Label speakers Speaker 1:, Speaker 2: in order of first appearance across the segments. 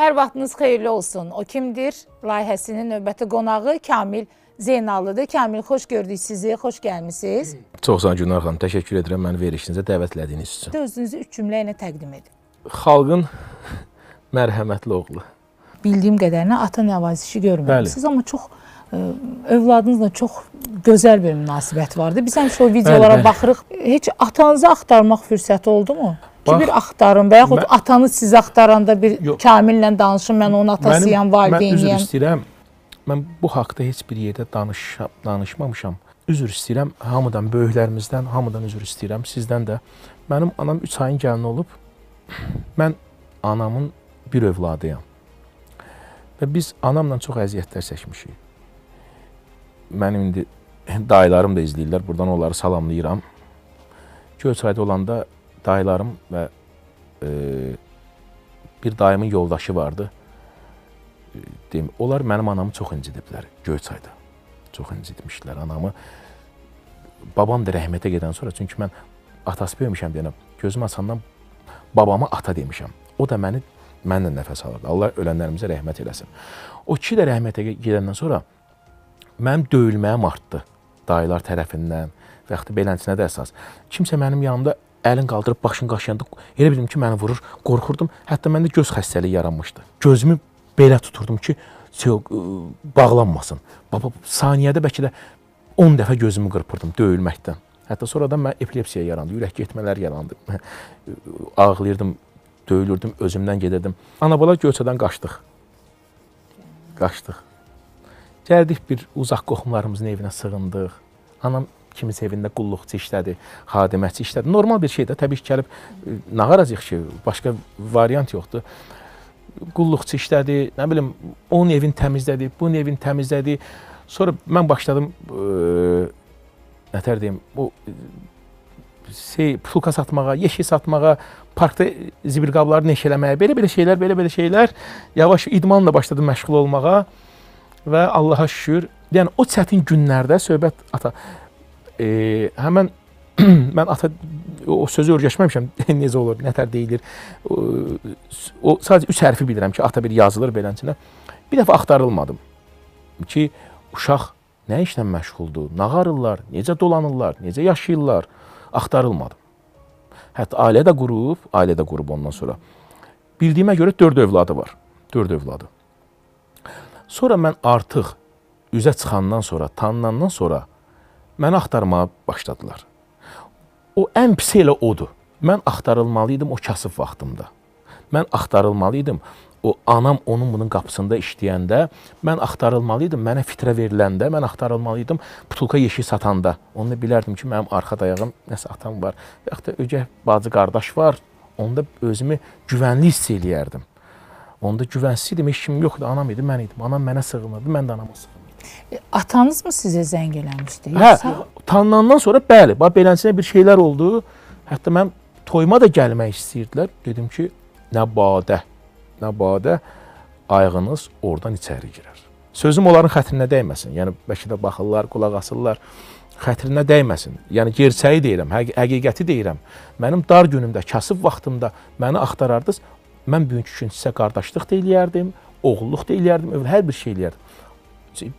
Speaker 1: Hər vaxtınız xeyirli olsun. O kimdir? Layihəsinin növbəti qonağı Kamil Zeynallıdır. Kamil, xoş gördük sizi, xoş gəlmisiniz.
Speaker 2: Çox sağ olun Günar xanım. Təşəkkür edirəm məni verilişinizə dəvət elədiyiniz üçün.
Speaker 1: Özünüzü üç cümlə ilə təqdim edin.
Speaker 2: Xalqın mərhəmətli oğlu.
Speaker 1: Bildiyim qədərinə ata nəvazişi görməmisiniz, amma çox ə, övladınızla çox gözəl bir münasibət vardı. Biz həmişə o videolara
Speaker 2: bəli.
Speaker 1: baxırıq. Heç atanızı axtarmaq fürsəti oldu mu?
Speaker 2: Bax,
Speaker 1: bir axtarın və yaxud
Speaker 2: mən-
Speaker 1: atanız sizi axtaranda bir
Speaker 2: Yox.
Speaker 1: Kamillə danışın, mən onun atasıyam,
Speaker 2: mən üzr
Speaker 1: valideyniyəm.
Speaker 2: istəyirəm. Mən bu haqqda heç bir yerdə danışa, danışmamışam. Üzr istəyirəm hamıdan, böyüklərimizdən, hamıdan üzr istəyirəm, sizdən də. Mənim anam 3 ayın gəlini olub. Mən anamın bir övladıyam. Və biz anamla çox əziyyətlər çəkmişik. Mənim indi dayılarım da izləyirlər. Buradan onları salamlayıram. Göyçayda olanda dayılarım və e, bir dayımın yoldaşı vardı. Deyim, onlar mənim anamı çox incidiblər Göyçayda. Çox incitmişdilər anamı. Babam da rəhmətə gedən sonra çünki mən atası böyümüşəm deyənəm. Gözüm açandan babama ata demişəm. O da məni mənlə nəfəs alırdı. Allah ölənlərimizə rəhmət eləsin. O kişi də rəhmətə gedəndən sonra mənim döyülməyim artdı dayılar tərəfindən və yaxud da beləsinə də əsas. Kimsə mənim yanımda əlin qaldırıb başını qaşıyanda elə bildim ki, məni vurur, qorxurdum. Hətta məndə göz xəstəliyi yaranmışdı. Gözümü belə tuturdum ki, bağlanmasın. Baba saniyədə bəlkə də 10 dəfə gözümü qırpırdım döyülməkdən. Hətta sonradan mən epilepsiya yarandı, ürək getmələr yarandı. Ağlayırdım, döyülürdüm, özümdən gedirdim. Ana-bala Göyçədən qaçdıq. Qaçdıq. Gəldik bir uzaq qohumlarımızın evinə sığındıq. Anam kimisə evində qulluqçu işlədi, xadiməçi işlədi. Normal bir şeydir. Təbii ki, gəlib e, nağaracaq ki, başqa variant yoxdur. Qulluqçu işlədi, nə bilim, onun evini təmizlədi, bunun evini təmizlədi. Sonra mən başladım e, nətər deyim, bu e, şey, pulka satmağa, yeşik satmağa, parkda zibil qabları neşələməyə, belə-belə şeylər, belə-belə şeylər yavaş idmanla başladım məşğul olmağa və Allaha şükür, yəni o çətin günlərdə söhbət ata e, həmən mən ata o sözü öyrəşməmişəm necə olur, nətər deyilir. O, o sadəcə üç hərfi bilirəm ki, ata bir yazılır beləncə. Bir dəfə axtarılmadım ki, uşaq nə işlə məşğuldur, nağarırlar, necə dolanırlar, necə yaşayırlar, axtarılmadım. Hətta ailə də qurub, ailə də qurub ondan sonra. Bildiyimə görə 4 övladı var. 4 övladı. Sonra mən artıq üzə çıxandan sonra, tanınandan sonra məni axtarmağa başladılar. O ən pisi elə odur. Mən axtarılmalıydım o kasıb vaxtımda. Mən axtarılmalıydım o anam onun bunun qapısında işləyəndə, mən axtarılmalıydım mənə fitrə veriləndə, mən axtarılmalıydım butulka yeşik satanda. Onu da bilərdim ki, mənim arxa dayağım nəsə atam var, yaxud da ögək bacı qardaş var. Onda özümü güvənli hiss eləyərdim. Onda güvənsiz idim, heç kim yoxdu, anam idi, mən idim. Anam mənə sığınırdı, mən də anama sığınırdım.
Speaker 1: Atanız mı sizə zəng eləmişdi?
Speaker 2: Hə, tanınandan sonra bəli, bax beləsinə bir şeylər oldu. Hətta mən toyuma da gəlmək istəyirdilər. Dedim ki, nə badə, nə badə ayğınız oradan içəri girər. Sözüm onların xətrinə dəyməsin. Yəni bəlkə də baxırlar, qulaq asırlar. Xətrinə dəyməsin. Yəni gerçəyi deyirəm, həqi həqiqəti deyirəm. Mənim dar günümdə, kasıb vaxtımda məni axtarardınız. Mən bugünkü gün sizə qardaşlıq da eləyərdim, oğulluq da eləyərdim, övl- hər bir şey eləyərdim.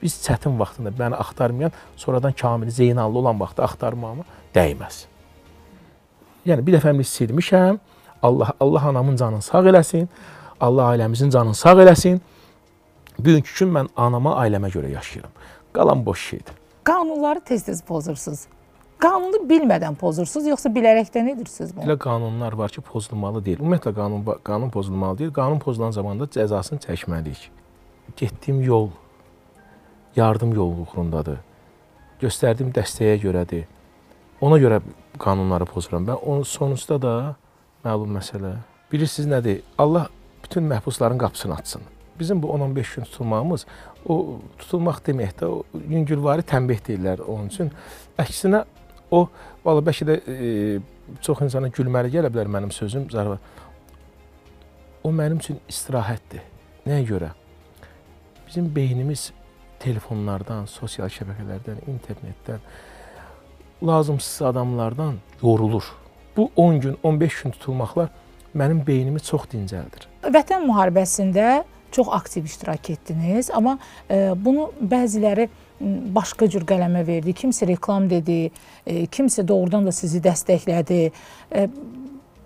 Speaker 2: Biz çətin vaxtında məni axtarmayan, sonradan Kamil Zeynallı olan vaxtda axtarmağıma dəyməz. Yəni bir dəfə mis silmişəm. Allah Allah anamın canını sağ eləsin. Allah ailəmizin canını sağ eləsin. Bugünkü gün mən anama, ailəmə görə yaşayıram. Qalan boş şeydir.
Speaker 1: qanunları tez-tez pozursunuz. Qanunu bilmədən pozursunuz, yoxsa bilərəkdən edirsiniz bunu?
Speaker 2: Elə qanunlar var ki, pozulmalı deyil. Ümumiyyətlə qanun qanun pozulmalı deyil. Qanun pozulan zamanda cəzasını çəkməliyik. Getdiyim yol yardım yolluğundadır. Göstərdiyim dəstəyə görədir. Ona görə qanunları pozuram. Və onun sonuçda da məlum məsələ. Bilirsiniz nədir? Allah bütün məhbusların qapısını açsın. Bizim bu 10-15 gün tutulmağımız o tutulmaq deməkdə o yüngülvari tənbih deyirlər onun üçün. Əksinə o valla bəlkə də e, çox insana gülməli gələ bilər mənim sözüm zarafat. O mənim üçün istirahətdir. Nəyə görə? Bizim beynimiz telefonlardan, sosial şəbəkələrdən, internetdən lazımsız adamlardan yorulur. Bu 10 gün, 15 gün tutulmaqlar mənim beynimi çox dincəldir.
Speaker 1: Vətən müharibəsində çox aktiv iştirak etdiniz, amma e, bunu bəziləri başqa cür qələmə verdi. Kimsə reklam dedi, e, kimsə doğrudan da sizi dəstəklədi. E,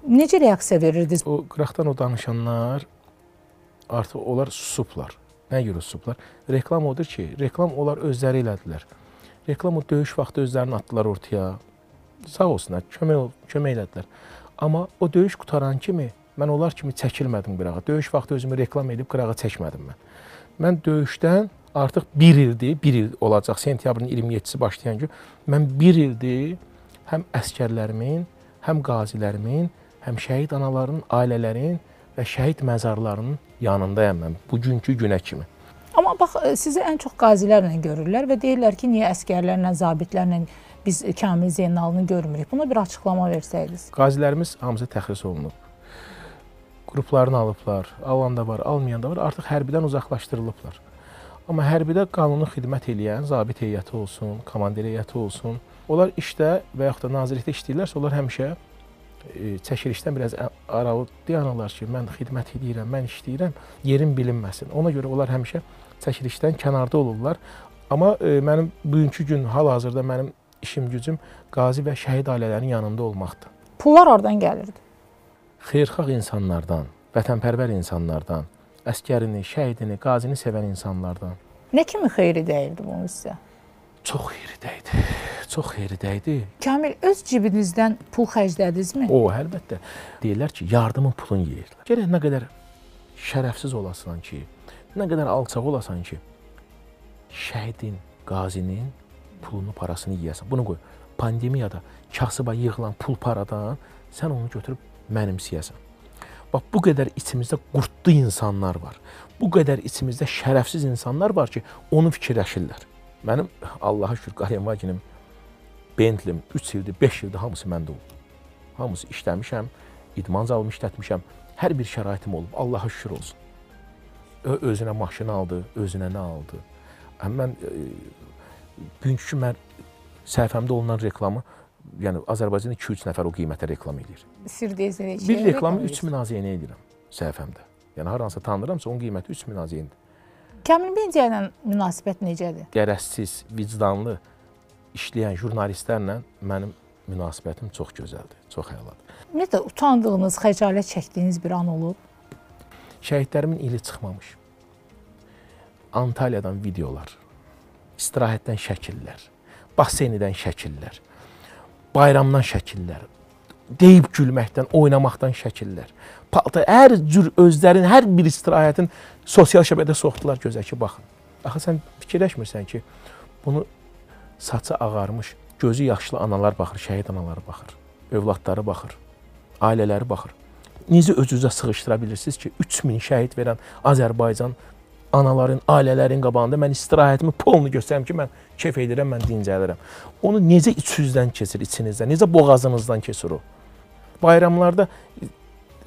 Speaker 1: necə reaksiya verirdiniz?
Speaker 2: O qıraqdan o danışanlar artıq onlar susublar. Nəyə görə susublar? Reklam odur ki, reklam onlar özləri elədilər. Reklam o döyüş vaxtı özlərini atdılar ortaya. Sağ olsunlar, kömək kömək elədilər. Amma o döyüş qutaran kimi mən onlar kimi çəkilmədim qırağa. Döyüş vaxtı özümü reklam edib qırağa çəkmədim mən. Mən döyüşdən artıq 1 ildir, 1 il olacaq sentyabrın 27-si başlayan gün. Mən 1 ildir həm əskərlərimin, həm qazilərimin, həm şəhid anaların, ailələrin və şəhid məzarlarının yanındayam mən bugünkü günə kimi.
Speaker 1: Amma bax sizi ən çox qazilərlə görürlər və deyirlər ki, niyə əskərlərlə, zabitlərlə biz Kamil Zeynalını görmürük. Buna bir açıqlama versəydiniz.
Speaker 2: Qazilərimiz hamısı təxris olunub. Qruplarını alıblar, alan da var, almayan da var. Artıq hərbidən uzaqlaşdırılıblar. Amma hərbidə qanuni xidmət eləyən zabit heyəti olsun, komandir heyəti olsun, onlar işdə və yaxud da nazirlikdə işləyirlərsə, onlar həmişə e, çəkilişdən biraz aralı dayanırlar ki, mən xidmət edirəm, mən işləyirəm, yerim bilinməsin. Ona görə onlar həmişə çəkilişdən kənarda olurlar. Amma e, mənim bugünkü gün hal-hazırda mənim işim gücüm qazi və şəhid ailələrinin yanında olmaqdır.
Speaker 1: Pullar hardan gəlirdi?
Speaker 2: Xeyirxah insanlardan, vətənpərvər insanlardan, əskərini, şəhidini, qazini sevən insanlardan.
Speaker 1: Nə kimi xeyri dəyirdi bunu sizə?
Speaker 2: Çox xeyri dəydi. Çox xeyri dəydi.
Speaker 1: Kamil öz cibinizdən pul xərclədinizmi?
Speaker 2: O, əlbəttə. Deyirlər ki, yardımın pulunu yeyirlər. Gərək nə qədər şərəfsiz olasan ki, nə qədər alçaq olasan ki, şəhidin, qazinin pulunu, parasını yeyəsən. Bunu qoy. Pandemiyada kasıba yığılan pul paradan sən onu götürüb mənimsəyəsən. Bax bu qədər içimizdə qurtlu insanlar var. Bu qədər içimizdə şərəfsiz insanlar var ki, onu fikirləşirlər. Mənim Allaha şükür Qaryamaginim, Bentlim 3 ildir, 5 ildir hamısı məndə oldu. Hamısı işləmişəm, idman zalımı işlətmişəm. Hər bir şəraitim olub. Allaha şükür olsun. Ö özünə maşın aldı, özünə nə aldı. Həm mən e, bugünkü mən səhifəmdə olunan reklamı yəni Azərbaycanda 2-3 nəfər o qiymətə reklam edir.
Speaker 1: Sir deyilsə neçə?
Speaker 2: Bir reklamı 3000 AZN edirəm səhifəmdə. Yəni haransa tanınıramsa onun qiyməti 3000 AZN-dir.
Speaker 1: Kamil Bendiyə ilə münasibət necədir?
Speaker 2: Qərəzsiz, vicdanlı işləyən jurnalistlərlə mənim münasibətim çox gözəldir, çox əladır.
Speaker 1: Ümumiyyətlə utandığınız, xəcalət çəkdiyiniz bir an olub?
Speaker 2: Şəhidlərimin ili çıxmamış. Antalyadan videolar, istirahətdən şəkillər, baseynidən şəkillər, bayramdan şəkillər, deyib gülməkdən, oynamaqdan şəkillər. Palta hər cür özlərin hər bir istirahətin sosial şəbəkədə soxdular gözə ki, baxın. Axı sən fikirləşmirsən ki, bunu saçı ağarmış, gözü yaşlı analar baxır, şəhid anaları baxır, övladları baxır, ailələri baxır. Necə öz-özünüzə sığışdıra bilirsiniz ki, 3000 şəhid verən Azərbaycan anaların, ailələrin qabağında mən istirahətimi polunu göstərim ki, mən kef edirəm, mən dincəlirəm. Onu necə içinizdən keçir, içinizdən, necə boğazınızdan keçir o? Bayramlarda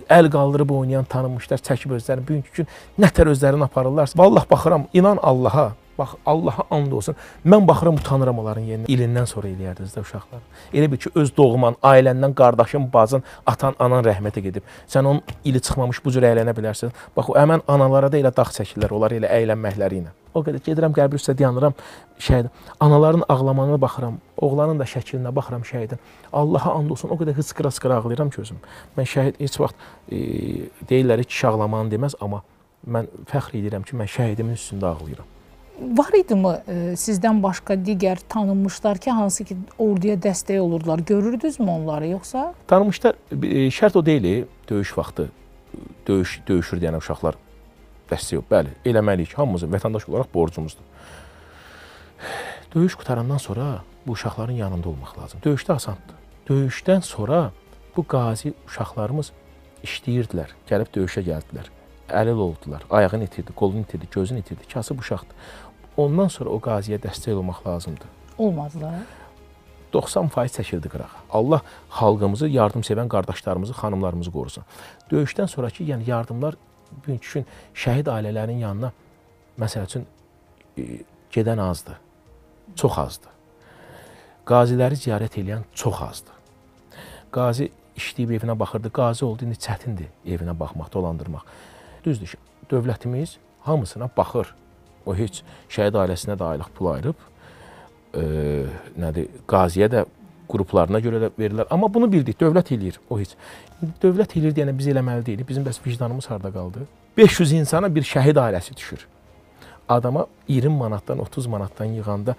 Speaker 2: əl qaldırıb oynayan tanınmışlar çəkib özlərini bugünkü gün nətər özlərini aparırlar. Vallah baxıram, inan Allaha, Bax Allaha and olsun. Mən baxıram utanıram onların yerinə. İlindən sonra eləyərdiniz də uşaqlar. Elə bil ki öz doğman, ailəndən, qardaşın, bacın, atan, anan rəhmətə gedib. Sən onun ili çıxmamış bu cür əylənə bilərsən. Bax o həmin analara da elə dağ çəkirlər, onlar elə əylənməkləri ilə. O qədər gedirəm qəbir üstə dayanıram şəhid. Anaların ağlamağına baxıram, oğlanın da şəklinə baxıram şəhidin. Allaha and olsun, o qədər hıçqıra-hıçqıra ağlayıram ki özüm. Mən şəhid heç vaxt e, deyirlər ki, şağlamanı deməz, amma mən fəxr edirəm ki, mən şəhidimin üstündə ağlayıram.
Speaker 1: Var idimi e, sizdən başqa digər tanınmışlar ki, hansı ki orduya dəstək olurdular? Görürdünüzmü onları yoxsa?
Speaker 2: Tanınmışlar e, şərt o deyil, döyüş vaxtı döyüş döyüşür deyən uşaqlar dəstək yox. Bəli, eləməliyik. Hamımızın vətəndaş olaraq borcumuzdur. Döyüş qutarandan sonra bu uşaqların yanında olmaq lazım. Döyüşdə asandır. Döyüşdən sonra bu qazi uşaqlarımız işləyirdilər, gəlib döyüşə gəldilər. Əlil oldular, ayağını itirdi, qolunu itirdi, gözünü itirdi. Kasıb uşaqdır. Ondan sonra o qaziyə dəstək olmaq lazımdır.
Speaker 1: Olmadılar.
Speaker 2: 90% çəkildi qırağa. Allah xalqımızı, yardım sevən qardaşlarımızı, xanımlarımızı qorusun. Döyüşdən sonrakı yəni yardımlar bugünkü gün şəhid ailələrinin yanına məsəl üçün e, gedən azdır. Çox azdır. Qaziləri ziyarət edən çox azdır. Qazi işləyib evinə baxırdı. Qazi oldu, indi çətindir evinə baxmaq, dolandırmaq. Düzdür, dövlətimiz hamısına baxır. O heç şəhid ailəsinə də aylıq pul ayırıb, e, nədir, qaziyə də qruplarına görə də verirlər. Amma bunu bildik, dövlət eləyir. O heç. Dövlət eləyir deyənə biz eləməli deyilik. Bizim bəs vicdanımız harda qaldı? 500 insana bir şəhid ailəsi düşür. Adama 20 manatdan, 30 manatdan yığanda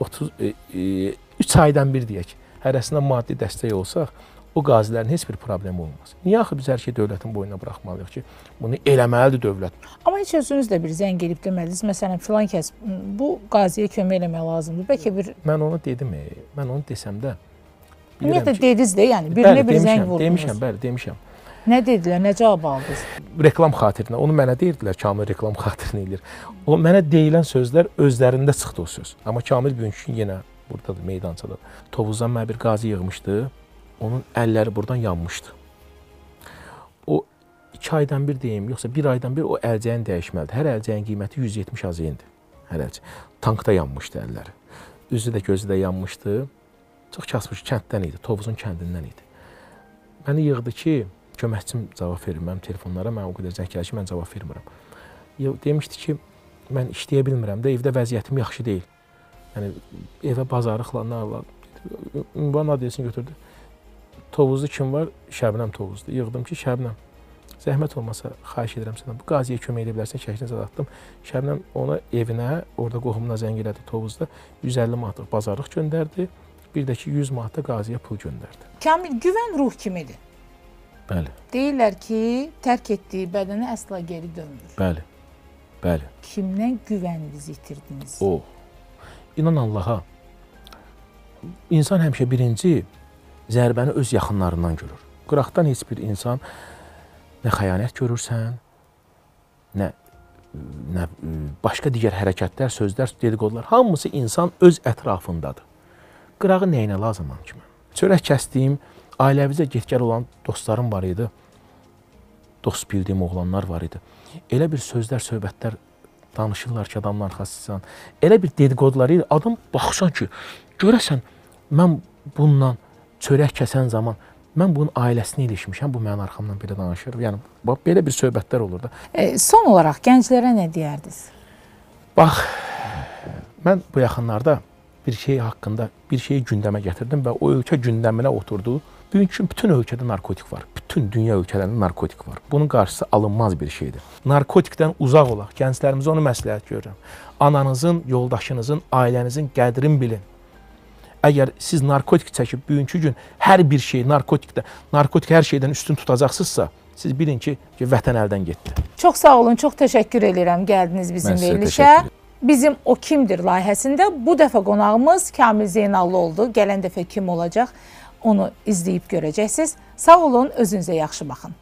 Speaker 2: 30 e, e, 3 aydan bir deyək. Hərəsinə maddi dəstək olsaq, o qazilərin heç bir problemi olmaz. Niyə axı biz hər şeyi dövlətin boynuna buraxmalıyıq ki, bunu eləməlidir dövlət.
Speaker 1: Amma heç özünüz də bir zəng gelib demədiniz. Məsələn, filan kəs bu qaziyə kömək eləmək lazımdır. Bəlkə bir
Speaker 2: Mən onu dedim, e, mən onu desəm də
Speaker 1: ümumiyyətlə dediniz də, yəni birinə
Speaker 2: bəli,
Speaker 1: bir zəng
Speaker 2: demişəm,
Speaker 1: vurdunuz.
Speaker 2: demişəm, bəli, demişəm.
Speaker 1: Nə dedilər, nə cavab aldınız?
Speaker 2: reklam xatirinə. Onu mənə deyirdilər, Kamil reklam xatirinə eləyir. O mənə deyilən sözlər özlərində çıxdı o söz. Amma Kamil bugünkü gün yenə burdadır, meydançada. Tovuzdan mənə bir qazi yığmışdı. Onun əlləri burdan yanmışdı. O 2 aydan bir deyim, yoxsa 1 aydan bir o əlcəyin dəyişməlidir. Hər əlcəyin qiyməti 170 azeyndir. Hər əlcək. Tankda yanmışdı əlləri. Üzü də gözü də yanmışdı. Çox kasmış kənddən idi, Tovuzun kəndindən idi. Məni yığdı ki, köməkçim cavab verir mənim telefonlara. Mən o qədər zəng gəlir ki, mən cavab vermirəm. Demişdi ki, mən işləyə bilmirəm də, evdə vəziyyətim yaxşı deyil. Yəni evə bazarlıqla nə var? Ünvan adresini götürdü. Tovuzlu kim var? Şəbnəm Tovuzlu. Yığdım ki, Şəbnəm. Zəhmət olmasa xahiş edirəm səndən. Bu qaziyə kömək edə bilərsən, şəklini zad atdım. Şəbnəm ona evinə, orada qohumuna zəng elədi Tovuzda. 150 manatlıq bazarlıq göndərdi. Bir də ki 100 manat da qaziyə pul göndərdi.
Speaker 1: Kamil güvən ruh kimidir?
Speaker 2: Bəli,
Speaker 1: Deyirlər ki, tərk etdiyi bədənə əsla geri dönmür.
Speaker 2: bəli. Bəli.
Speaker 1: Kimdən güvəninizi itirdiniz?
Speaker 2: O. İnan Allaha. İnsan həmişə birinci zərbəni öz yaxınlarından görür. Qıraqdan heç bir insan nə xəyanət görürsən, nə nə başqa digər hərəkətlər, sözlər, dediqodular hamısı insan öz ətrafındadır. Qırağı nəyinə lazımam ki mən? Çörək kəsdiyim, ailəvizə getgəl olan dostlarım var idi. Dost bildiyim oğlanlar var idi. Elə bir sözlər, söhbətlər danışırlar ki, adamın arxasından. Elə bir dediqodular idi. Adam baxsan ki, görəsən mən bununla çörək kəsən zaman mən bunun ailəsini ilişmişəm, bu mənim arxamdan belə danışır. Yəni bax belə bir söhbətlər olur da.
Speaker 1: E, son olaraq gənclərə nə deyərdiniz?
Speaker 2: Bax mən bu yaxınlarda bir şey haqqında bir şeyi gündəmə gətirdim və o ölkə gündəminə oturdu. Bugünkü bütün ölkədə narkotik var. Bütün dünya ölkələrində narkotik var. Bunun qarşısı alınmaz bir şeydir. Narkotikdən uzaq olaq. Gənclərimizə onu məsləhət görürəm. Ananızın, yoldaşınızın, ailənizin qədrini bilin. Əgər siz narkotik çəkib bugünkü gün hər bir şey narkotikdə, narkotik hər şeydən üstün tutacaqsınızsa, siz bilin ki, ki vətən əldən getdi.
Speaker 1: Çox sağ olun, çox təşəkkür edirəm gəldiniz bizim verilişə. Bizim O Kimdir layihəsində bu dəfə qonağımız Kamil Zeynallı oldu. Gələn dəfə kim olacaq onu izləyib görəcəksiniz. Sağ olun, özünüzə yaxşı baxın.